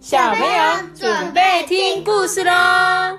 小朋友准备听故事喽！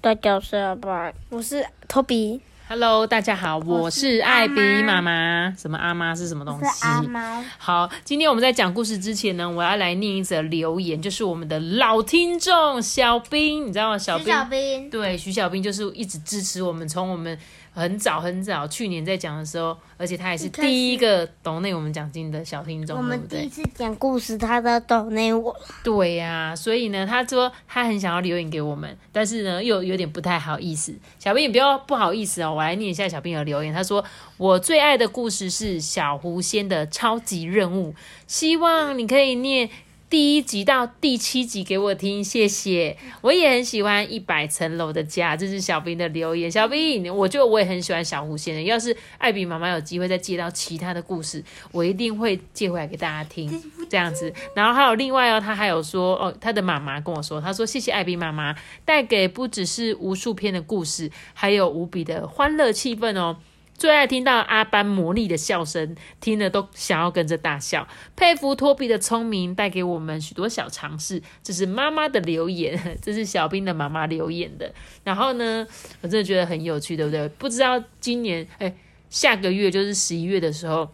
大家好，我是托比，Hello，大家好，我是艾比妈妈。什么阿妈是什么东西？是阿妈。好，今天我们在讲故事之前呢，我要来念一则留言，就是我们的老听众小兵，你知道吗？小兵，小兵，对，徐小兵就是一直支持我们，从我们很早很早去年在讲的时候，而且他也是第一个懂内我们讲经的小听众，我？们第一次讲故事，他都懂内我，对呀、所以呢，他说他很想要留言给我们，但是呢，又有点不太好意思。小兵也不要不好意思哦，我来念一下小兵的留言。他说：“我最爱的故事是小狐仙的超级任务，希望你可以念。”第一集到第七集给我听，谢谢。我也很喜欢一百层楼的家，这是小兵的留言。小兵，我觉得我也很喜欢小狐仙的。要是艾比妈妈有机会再接到其他的故事，我一定会借回来给大家听，这样子。然后还有另外哦，他还有说哦，他的妈妈跟我说，他说谢谢艾比妈妈带给不只是无数篇的故事，还有无比的欢乐气氛哦。最爱听到阿班魔力的笑声，听了都想要跟着大笑。佩服托比的聪明，带给我们许多小尝试。这是妈妈的留言，这是小兵的妈妈留言的。然后呢，我真的觉得很有趣，对不对？不知道今年哎，下个月就是十一月的时候，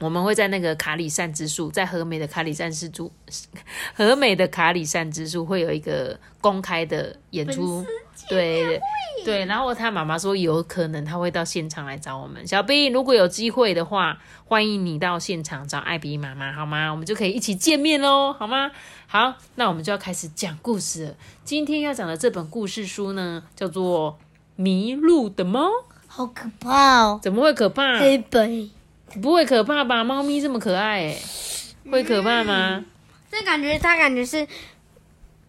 我们会在那个卡里善之树，在和美的卡里善之树，和美的卡里善之树会有一个公开的演出，对对。然后他妈妈说，有可能他会到现场来找我们。小 B，，如果有机会的话，欢迎你到现场找艾比妈妈，好吗？我们就可以一起见面喽，好吗？好，那我们就要开始讲故事了。今天要讲的这本故事书呢，叫做《迷路的猫》。好可怕哦！怎么会可怕？黑本，不会可怕吧？猫咪这么可爱，哎，会可怕吗？这感觉它感觉是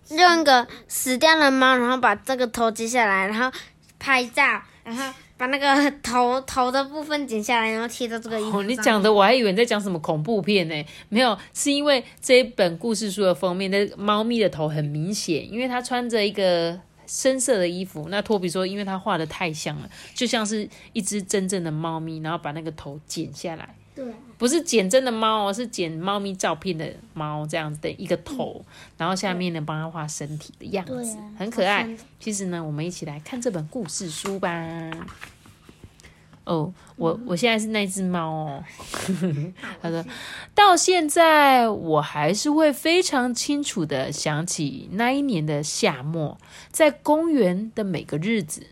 用一个死掉的猫，然后把这个头接下来，然后拍照，然后把那个头头的部分剪下来，然后贴到这个衣服。你讲的我还以为你在讲什么恐怖片呢，没有，是因为这一本故事书的封面的猫咪的头很明显，因为它穿着一个深色的衣服。那托比说，因为他画的太像了，就像是一只真正的猫咪，然后把那个头剪下来。对，不是剪真的猫哦，是剪猫咪照片的猫这样子的一个头，然后下面呢帮它画身体的样子，啊很可爱。其实呢，我们一起来看这本故事书吧。哦，我我现在是那只猫哦。他说，到现在我还是会非常清楚的想起那一年的夏末，在公园的每个日子，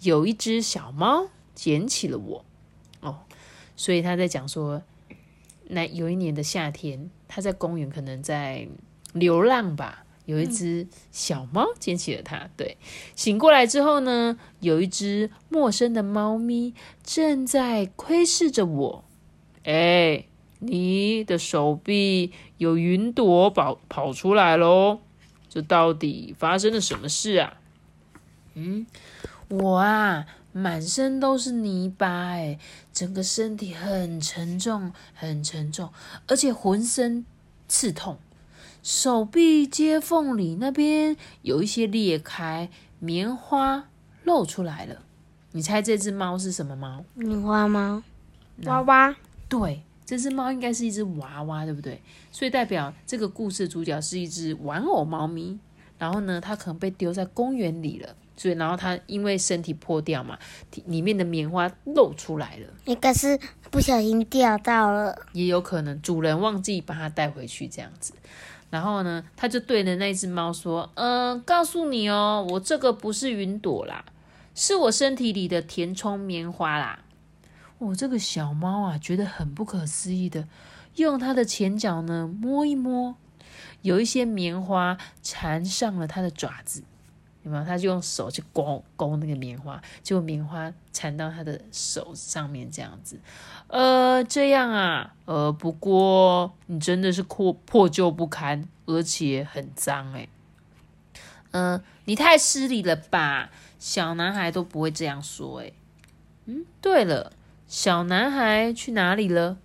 有一只小猫捡起了我。哦，所以他在讲说，那有一年的夏天，他在公园可能在流浪吧，有一只小猫捡起了它。对，醒过来之后呢，有一只陌生的猫咪正在窥视着我。哎，你的手臂有云朵跑跑出来喽！这到底发生了什么事啊？嗯，我啊，满身都是泥巴，哎，整个身体很沉重，很沉重，而且浑身刺痛。手臂接缝里那边有一些裂开，棉花露出来了。你猜这只猫是什么猫？棉花猫，娃娃，对，这只猫应该是一只娃娃，对不对？所以代表这个故事主角是一只玩偶猫咪。然后呢，它可能被丢在公园里了，所以然后它因为身体破掉嘛，里面的棉花露出来了，应该是不小心掉到了。也有可能主人忘记把它带回去这样子。然后呢，他就对着那只猫说：“嗯、告诉你哦，我这个不是云朵啦，是我身体里的填充棉花啦。”我、这个小猫啊，觉得很不可思议的，用它的前脚呢摸一摸，有一些棉花缠上了它的爪子，有没有？他就用手去勾勾那个棉花，结果棉花缠到他的手上面，这样子。呃，这样啊，呃，不过你真的是破破旧不堪，而且很脏哎。嗯、你太失礼了吧？小男孩都不会这样说哎。嗯，对了，小男孩去哪里了？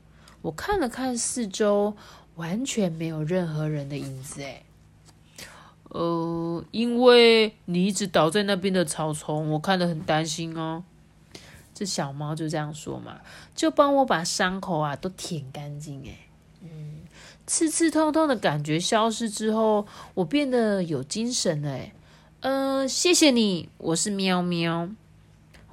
我看了看四周，完全没有任何人的影子哎。呃，因为你一直倒在那边的草丛，我看得很担心哦。这小猫就这样说嘛，就帮我把伤口啊都舔干净哎。刺刺痛痛的感觉消失之后，我变得有精神了。哎，呃，谢谢你，我是喵喵。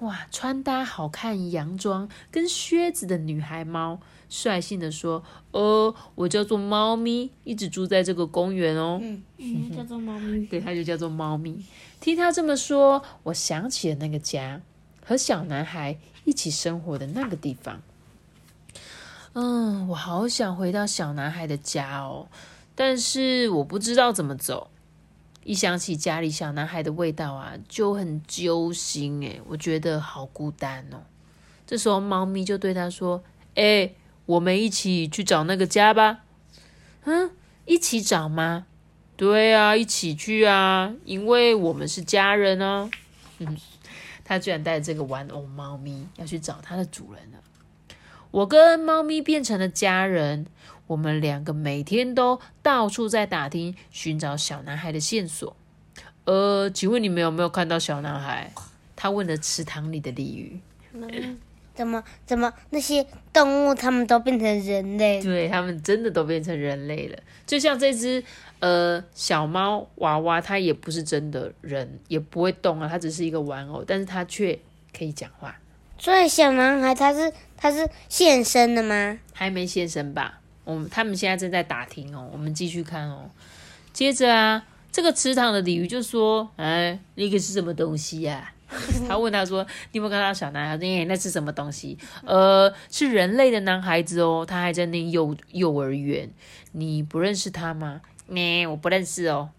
哇，穿搭好看洋装跟靴子的女孩猫，率性的说：“哦，我叫做猫咪，一直住在这个公园哦。”嗯，叫做猫咪。对，它就叫做猫咪。听他这么说，我想起了那个家和小男孩一起生活的那个地方。嗯，我好想回到小男孩的家哦，但是我不知道怎么走。一想起家里小男孩的味道啊，就很揪心诶，我觉得好孤单哦。这时候，猫咪就对他说：“哎，我们一起去找那个家吧。”嗯，一起找吗？对啊，一起去啊，因为我们是家人哦。嗯，他居然带着这个玩偶猫咪要去找它的主人了。我跟猫咪变成了家人，我们两个每天都到处在打听寻找小男孩的线索。呃，请问你们有没有看到小男孩？他问了池塘里的鲤鱼。怎么怎么那些动物他们都变成人类？对他们真的都变成人类了。就像这只呃小猫娃娃，它也不是真的人，也不会动啊，它只是一个玩偶，但是它却可以讲话。所以小男孩他是他是现身的吗？还没现身吧？我们他们现在正在打听哦，我们继续看哦。接着啊，这个池塘的鲤鱼就说：“哎，那个是什么东西呀？” 他问他说：“你有没有看到小男孩？那是什么东西？呃，是人类的男孩子哦，他还在念幼幼儿园。你不认识他吗？呢，我不认识哦。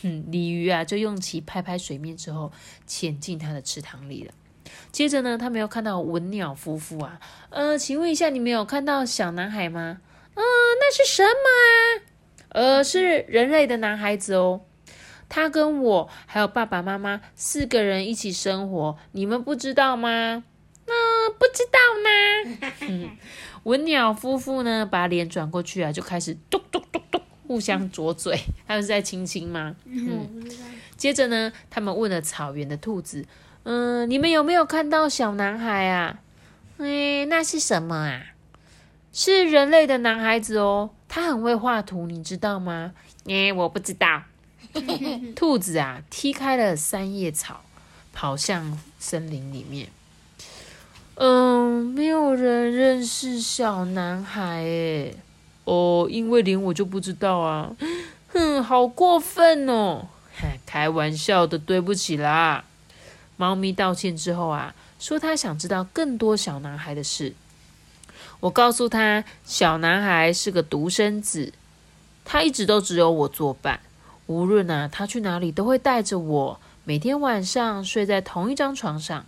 哼，鲤鱼啊，就用鳍拍拍水面之后，潜进他的池塘里了。”接着呢，他没有看到文鸟夫妇啊，呃，请问一下，你没有看到小男孩吗？嗯，那是什么啊？呃，是人类的男孩子哦，他跟我还有爸爸妈妈四个人一起生活，你们不知道吗？嗯，不知道呢。嗯，文鸟夫妇呢，把脸转过去啊，就开始咚咚咚咚互相啄嘴，他们是在亲亲吗？嗯，接着呢，他们问了草原的兔子。嗯，你们有没有看到小男孩啊？哎，那是什么啊？是人类的男孩子哦，他很会画图，你知道吗？哎，我不知道。兔子啊，踢开了三叶草，跑向森林里面。嗯，没有人认识小男孩哎。哦，因为连我就不知道啊。哼，好过分哦！开玩笑的，对不起啦。猫咪道歉之后啊，说他想知道更多小男孩的事。我告诉他，小男孩是个独生子，他一直都只有我作伴，无论啊他去哪里都会带着我，每天晚上睡在同一张床上。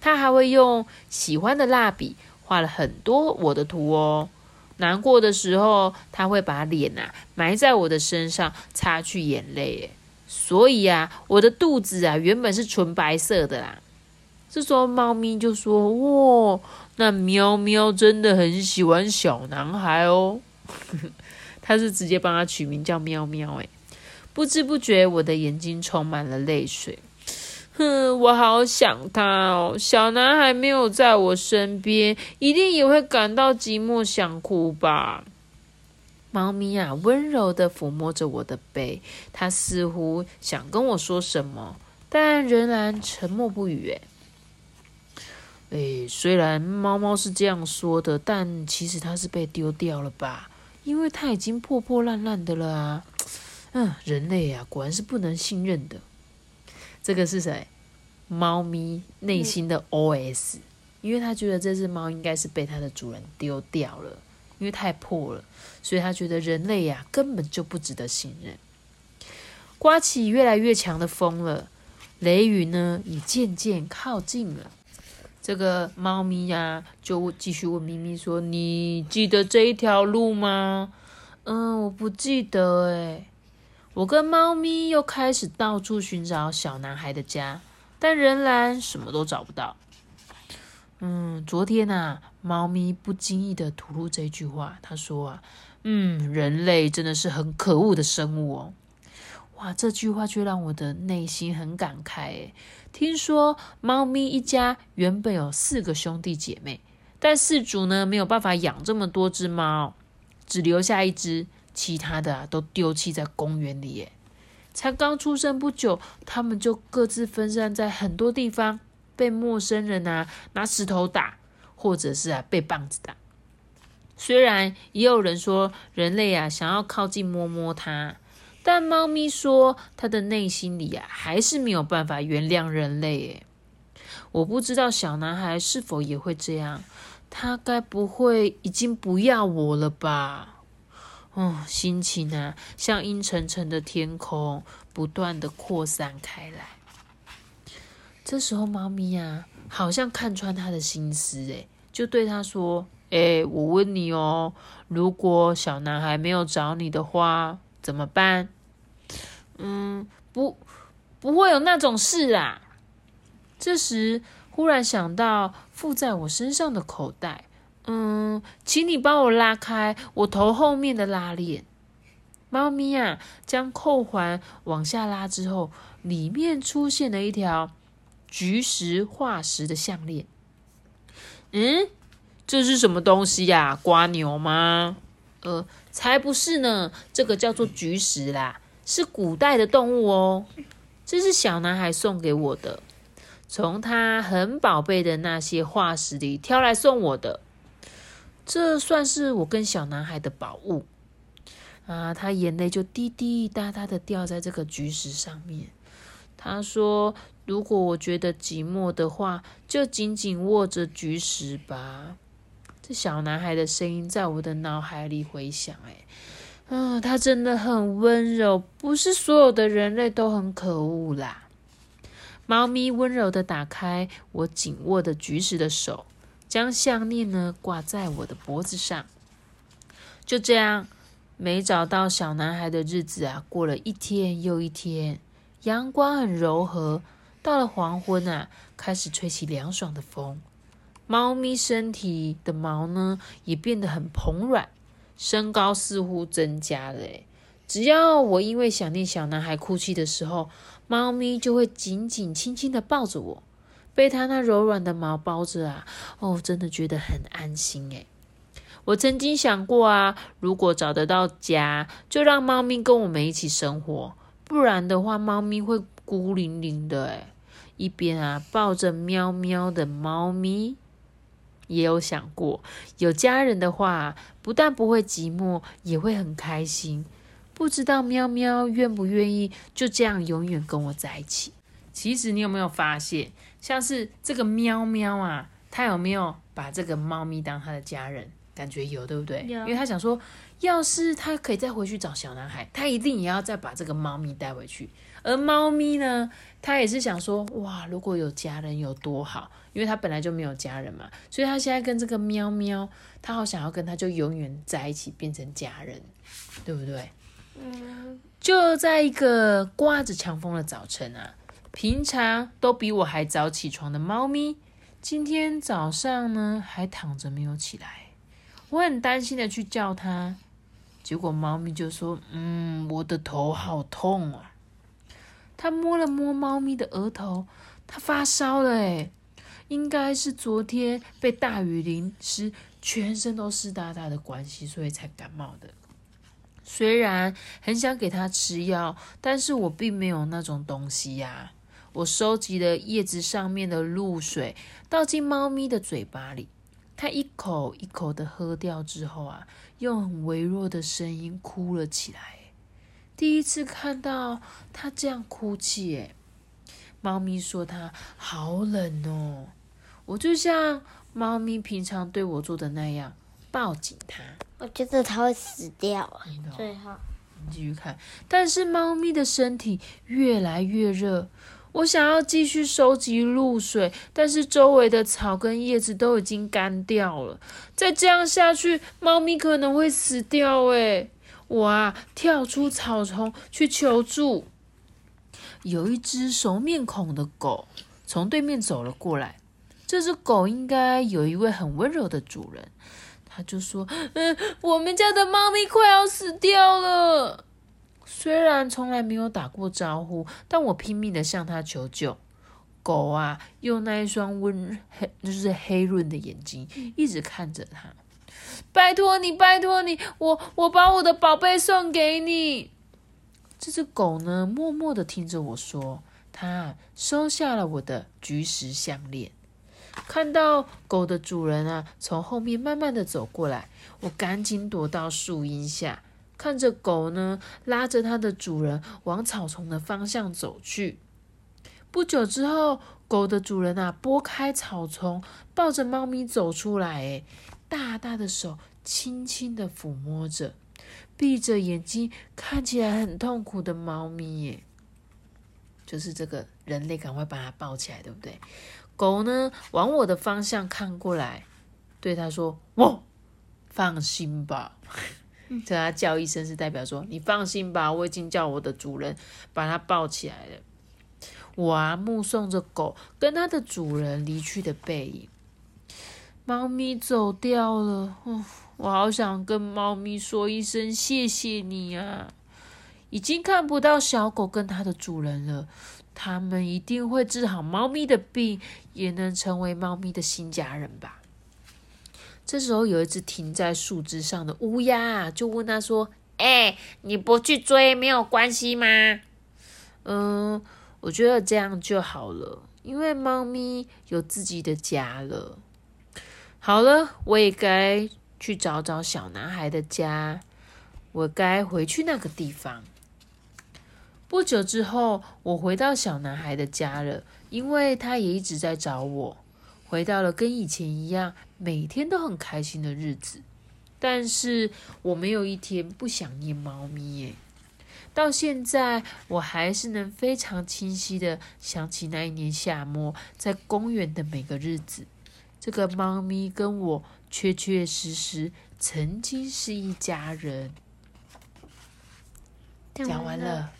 他还会用喜欢的蜡笔画了很多我的图哦。难过的时候，他会把脸啊埋在我的身上，擦去眼泪。所以啊，我的肚子啊原本是纯白色的啦。这时候猫咪就说：“哇，那喵喵真的很喜欢小男孩哦。”他是直接帮他取名叫喵喵诶。不知不觉，我的眼睛充满了泪水。哼，我好想他哦。小男孩没有在我身边，一定也会感到寂寞，想哭吧。猫咪啊，温柔的抚摸着我的背，它似乎想跟我说什么，但仍然沉默不语。哎，哎，虽然猫猫是这样说的，但其实它是被丢掉了吧？因为它已经破破烂烂的了啊！嗯，人类啊，果然是不能信任的。这个是谁？猫咪内心的 OS，因为它觉得这只猫应该是被它的主人丢掉了。因为太破了，所以他觉得人类呀根本就不值得信任。刮起越来越强的风了，雷雨呢也渐渐靠近了。这个猫咪呀就继续问咪咪说：“你记得这一条路吗？”“嗯，我不记得。”诶我跟猫咪又开始到处寻找小男孩的家，但仍然什么都找不到。嗯，昨天呐，猫咪不经意的吐露这句话，他说啊，嗯，人类真的是很可恶的生物哦。哇，这句话却让我的内心很感慨诶。听说猫咪一家原本有四个兄弟姐妹，但饲主呢没有办法养这么多只猫，只留下一只，其他的都丢弃在公园里。耶，才刚出生不久，他们就各自分散在很多地方，被陌生人啊拿石头打，或者是啊被棒子打。虽然也有人说人类啊想要靠近摸摸它，但猫咪说它的内心里啊还是没有办法原谅人类。我不知道小男孩是否也会这样，他该不会已经不要我了吧？哦，心情啊像阴沉沉的天空，不断的扩散开来。这时候，猫咪啊好像看穿他的心思，诶，就对他说。哎，我问你哦，如果小男孩没有找你的话，怎么办？嗯，不，不会有那种事啊。这时忽然想到附在我身上的口袋，嗯，请你帮我拉开我头后面的拉链。猫咪啊，将扣环往下拉之后，里面出现了一条菊石化石的项链。嗯。这是什么东西呀？瓜牛吗？呃，才不是呢！这个叫做菊石啦，是古代的动物哦。这是小男孩送给我的，从他很宝贝的那些化石里挑来送我的。这算是我跟小男孩的宝物啊！他眼泪就滴滴答答的掉在这个菊石上面。他说：“如果我觉得寂寞的话，就紧紧握着菊石吧。”这小男孩的声音在我的脑海里回响，哎，嗯，他真的很温柔，不是所有的人类都很可恶啦。猫咪温柔的打开我紧握的菊石的手，将项链呢挂在我的脖子上。就这样，没找到小男孩的日子啊，过了一天又一天。阳光很柔和，到了黄昏啊，开始吹起凉爽的风。猫咪身体的毛呢，也变得很蓬软，身高似乎增加了。只要我因为想念小男孩哭泣的时候，猫咪就会紧紧轻轻的抱着我，被它那柔软的毛包着啊，哦，真的觉得很安心诶我曾经想过啊，如果找得到家，就让猫咪跟我们一起生活，不然的话，猫咪会孤零零的诶一边啊抱着喵喵的猫咪。也有想过，有家人的话，不但不会寂寞，也会很开心。不知道喵喵愿不愿意就这样永远跟我在一起？其实你有没有发现，像是这个喵喵啊，他有没有把这个猫咪当他的家人？感觉有，对不对？因为他想说，要是他可以再回去找小男孩，他一定也要再把这个猫咪带回去。而猫咪呢，他也是想说，哇，如果有家人有多好，因为他本来就没有家人嘛，所以他现在跟这个喵喵，他好想要跟他就永远在一起，变成家人，对不对？嗯。就在一个刮着强风的早晨啊，平常都比我还早起床的猫咪，今天早上呢还躺着没有起来。我很担心的去叫它，结果猫咪就说：“嗯，我的头好痛啊。”它摸了摸猫咪的额头，它发烧了诶应该是昨天被大雨淋湿，全身都湿哒哒的关系，所以才感冒的。虽然很想给它吃药，但是我并没有那种东西呀。我收集了叶子上面的露水，倒进猫咪的嘴巴里。他一口一口的喝掉之后啊，用很微弱的声音哭了起来。第一次看到他这样哭泣，诶猫咪说他好冷哦。我就像猫咪平常对我做的那样，抱紧它。我觉得它会死掉。最后，你继续看。但是猫咪的身体越来越热。我想要继续收集露水，但是周围的草跟叶子都已经干掉了。再这样下去，猫咪可能会死掉。诶我啊，跳出草丛去求助。有一只熟面孔的狗从对面走了过来。这只狗应该有一位很温柔的主人。他就说：“嗯，我们家的猫咪快要死掉了。”虽然从来没有打过招呼，但我拼命的向他求救。狗啊，用那一双温黑，就是黑润的眼睛，一直看着他。拜托你，拜托你，我我把我的宝贝送给你。这只狗呢，默默的听着我说，它收下了我的菊石项链。看到狗的主人啊，从后面慢慢的走过来，我赶紧躲到树荫下，看着狗呢，拉着它的主人往草丛的方向走去。不久之后，狗的主人啊，拨开草丛，抱着猫咪走出来，诶大大的手轻轻的抚摸着，闭着眼睛，看起来很痛苦的猫咪，耶，就是这个人类，赶快把它抱起来，对不对？狗呢，往我的方向看过来，对它说：“哇，放心吧。”对他叫一声，是代表说：“你放心吧，我已经叫我的主人把它抱起来了。”我啊，目送着狗跟它的主人离去的背影，猫咪走掉了。我好想跟猫咪说一声谢谢你啊！已经看不到小狗跟它的主人了。他们一定会治好猫咪的病，也能成为猫咪的新家人吧。这时候，有一只停在树枝上的乌鸦就问他说：“哎，你不去追没有关系吗？”嗯，我觉得这样就好了，因为猫咪有自己的家了。好了，我也该去找找小男孩的家，我该回去那个地方。不久之后，我回到小男孩的家了，因为他也一直在找我。回到了跟以前一样，每天都很开心的日子。但是我没有一天不想念猫咪耶。到现在，我还是能非常清晰的想起那一年夏末在公园的每个日子。这个猫咪跟我确确实实曾经是一家人。讲完了。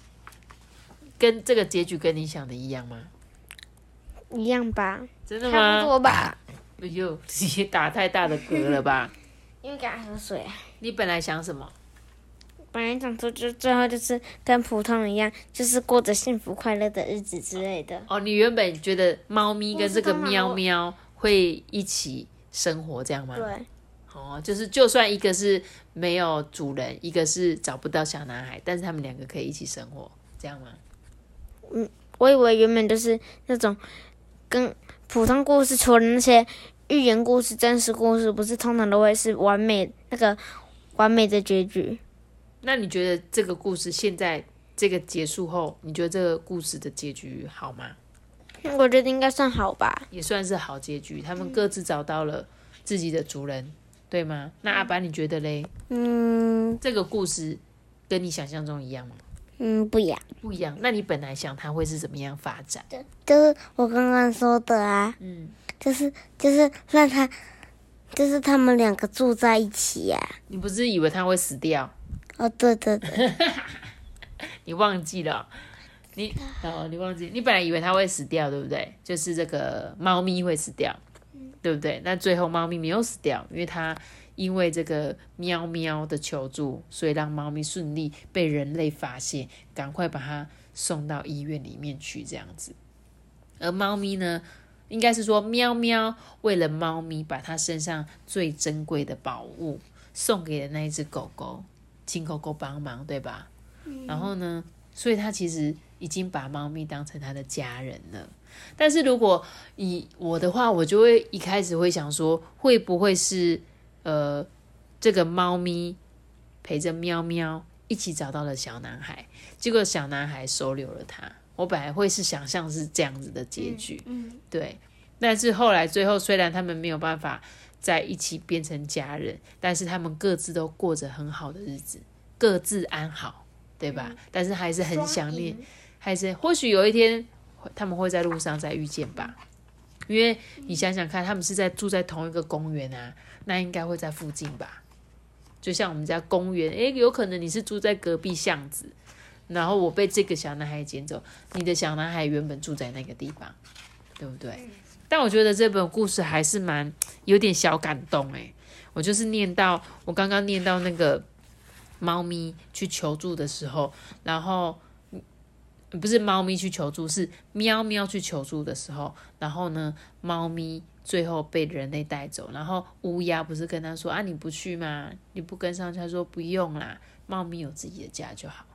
跟这个结局跟你想的一样吗？一样吧，真的吗？差不多吧。哎呦，也打太大的嗝了吧？因为刚喝水。你本来想什么？本来想说，就最后就是跟普通一样，就是过着幸福快乐的日子之类的。哦，你原本觉得猫咪跟这个喵喵会一起生活，这样吗？对。哦，就是就算一个是没有主人，一个是找不到小男孩，但是他们两个可以一起生活，这样吗？嗯，我以为原本就是那种跟普通故事，除了那些寓言故事、真实故事，不是通常都会是完美那个完美的结局。那你觉得这个故事现在这个结束后，你觉得这个故事的结局好吗？我觉得应该算好吧，也算是好结局。他们各自找到了自己的主人，对吗？那阿白你觉得嘞？嗯，这个故事跟你想象中一样吗？嗯，不一样，不一样。那你本来想它会是怎么样发展？就是我刚刚说的啊，嗯，就是就是让它，就是他们两个住在一起呀。你不是以为它会死掉？哦，对对对，你忘记了？你哦，你忘记？你本来以为它会死掉，对不对？就是这个猫咪会死掉，对不对？那最后猫咪没有死掉，因为它。因为这个喵喵的求助，所以让猫咪顺利被人类发现，赶快把它送到医院里面去，这样子。而猫咪呢，应该是说喵喵为了猫咪，把它身上最珍贵的宝物送给了那一只狗狗，请狗狗帮忙，对吧？然后呢，所以它其实已经把猫咪当成它的家人了。但是如果以我的话，我就会一开始会想说，会不会是？呃，这个猫咪陪着喵喵一起找到了小男孩，结果小男孩收留了他。我本来会是想象是这样子的结局，嗯，对。但是后来最后，虽然他们没有办法在一起变成家人，但是他们各自都过着很好的日子，各自安好，对吧？但是还是很想念，还是或许有一天他们会在路上再遇见吧。因为你想想看，他们是在住在同一个公园啊。那应该会在附近吧，就像我们家公园，诶，有可能你是住在隔壁巷子，然后我被这个小男孩捡走，你的小男孩原本住在那个地方，对不对？但我觉得这本故事还是蛮有点小感动诶，我就是念到我刚刚念到那个猫咪去求助的时候，然后不是猫咪去求助，是喵喵去求助的时候，然后呢，猫咪。最后被人类带走。然后乌鸦不是跟他说啊，你不去吗？你不跟上去？他说不用啦，猫咪有自己的家就好。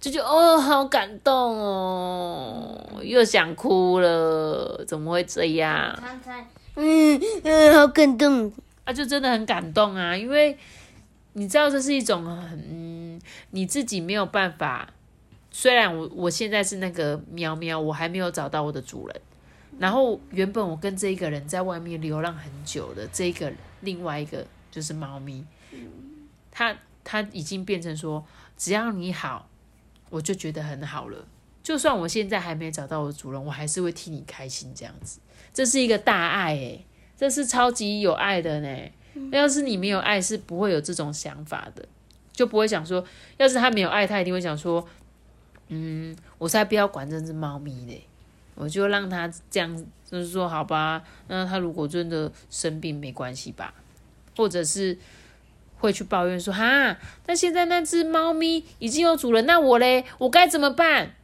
就觉得哦，好感动哦，又想哭了，怎么会这样？嗯嗯，好感动。啊，就真的很感动啊，因为你知道这是一种很，嗯，你自己没有办法。虽然我我现在是那个喵喵，我还没有找到我的主人。然后原本我跟这一个人在外面流浪很久的这一个另外一个就是猫咪，它它已经变成说，只要你好。我就觉得很好了，就算我现在还没找到我的主人，我还是会替你开心这样子。这是一个大爱诶，这是超级有爱的呢。要是你没有爱，是不会有这种想法的，就不会想说，要是他没有爱，他一定会想说，嗯，我才不要管这只猫咪嘞，我就让他这样，就是说好吧，那他如果真的生病没关系吧，或者是。会去抱怨说哈，那现在那只猫咪已经有主人，那我嘞，我该怎么办？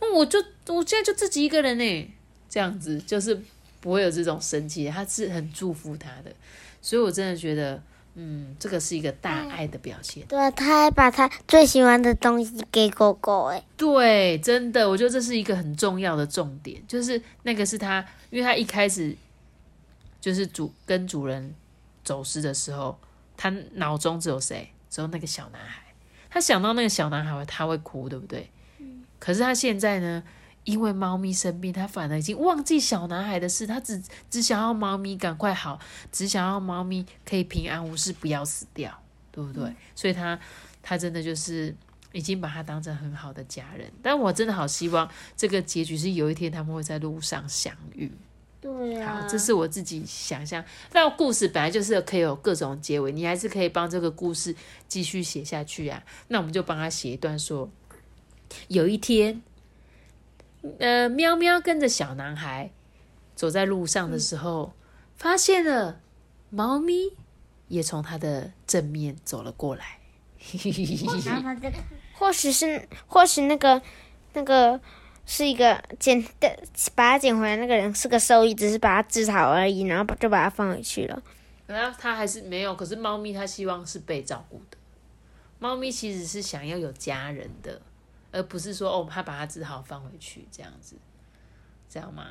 那我就我现在就自己一个人呢，这样子就是不会有这种生气，他是很祝福他的，所以我真的觉得，嗯，这个是一个大爱的表现。对啊，他还把他最喜欢的东西给狗狗，哎，对，真的，我觉得这是一个很重要的重点，就是那个是他，因为他一开始就是主跟主人走失的时候。他脑中只有谁？只有那个小男孩。他想到那个小男孩，他会哭，对不对？可是他现在呢？因为猫咪生病，他反而已经忘记小男孩的事。他只只想要猫咪赶快好，只想要猫咪可以平安无事，不要死掉，对不对？所以他他真的就是已经把他当成很好的家人。但我真的好希望这个结局是有一天他们会在路上相遇。对呀，好，这是我自己想象。那故事本来就是可以有各种结尾，你还是可以帮这个故事继续写下去啊。那我们就帮他写一段，说有一天，呃，喵喵跟着小男孩走在路上的时候，发现了猫咪也从他的正面走了过来。或许是，或许那个那个。是一个捡的，把它捡回来那个人是个兽医，只是把它治好而已，然后就把它放回去了。然后他还是没有，可是猫咪它希望是被照顾的。猫咪其实是想要有家人的，而不是说哦，他把它治好放回去这样子，这样吗？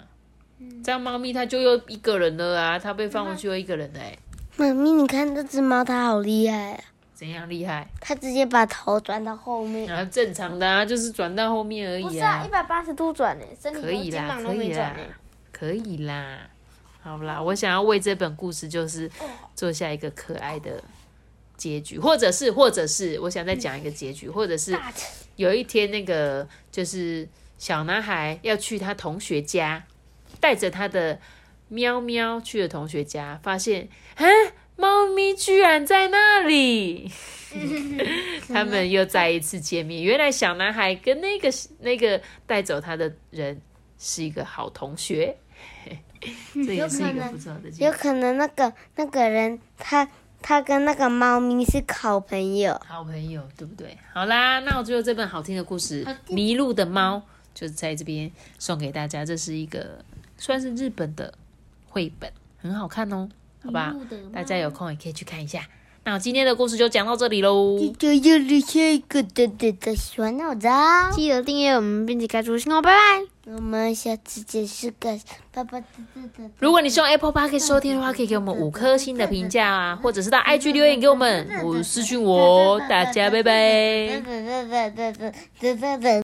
这样猫咪它就又一个人了啊，它被放回去又一个人哎。妈咪，你看这只猫，它好厉害啊！怎样厉害？它直接把头转到后面。啊，正常的啊，就是转到后面而已啊。不是啊，一百八十度转呢，可以啦，可以啦，可以啦。好啦，我想要为这本故事就是做下一个可爱的结局，或者是，或者是，我想再讲一个结局，或者是有一天那个就是小男孩要去他同学家，带着他的喵喵去了同学家，发现，啊。猫咪居然在那里，他们又再一次见面。原来小男孩跟那个那个带走他的人是一个好同学，这也是一个不错的。有可能那个那个人他他跟那个猫咪是好朋友，好朋友对不对？好啦，那我最后这本好听的故事《迷路的猫》就在这边送给大家。这是一个算是日本的绘本，很好看哦。好吧，大家有空也可以去看一下。那今天的故事就讲到这里喽。记得要留下一个的的的小闹钟，记得订阅我们，并且开出信号，拜拜。我们下次见，是个拜拜。如果你是用 Apple Park 收听的话，可以给我们五颗星的评价啊，或者是到 IG 留言给我们，我私讯我，大家拜拜。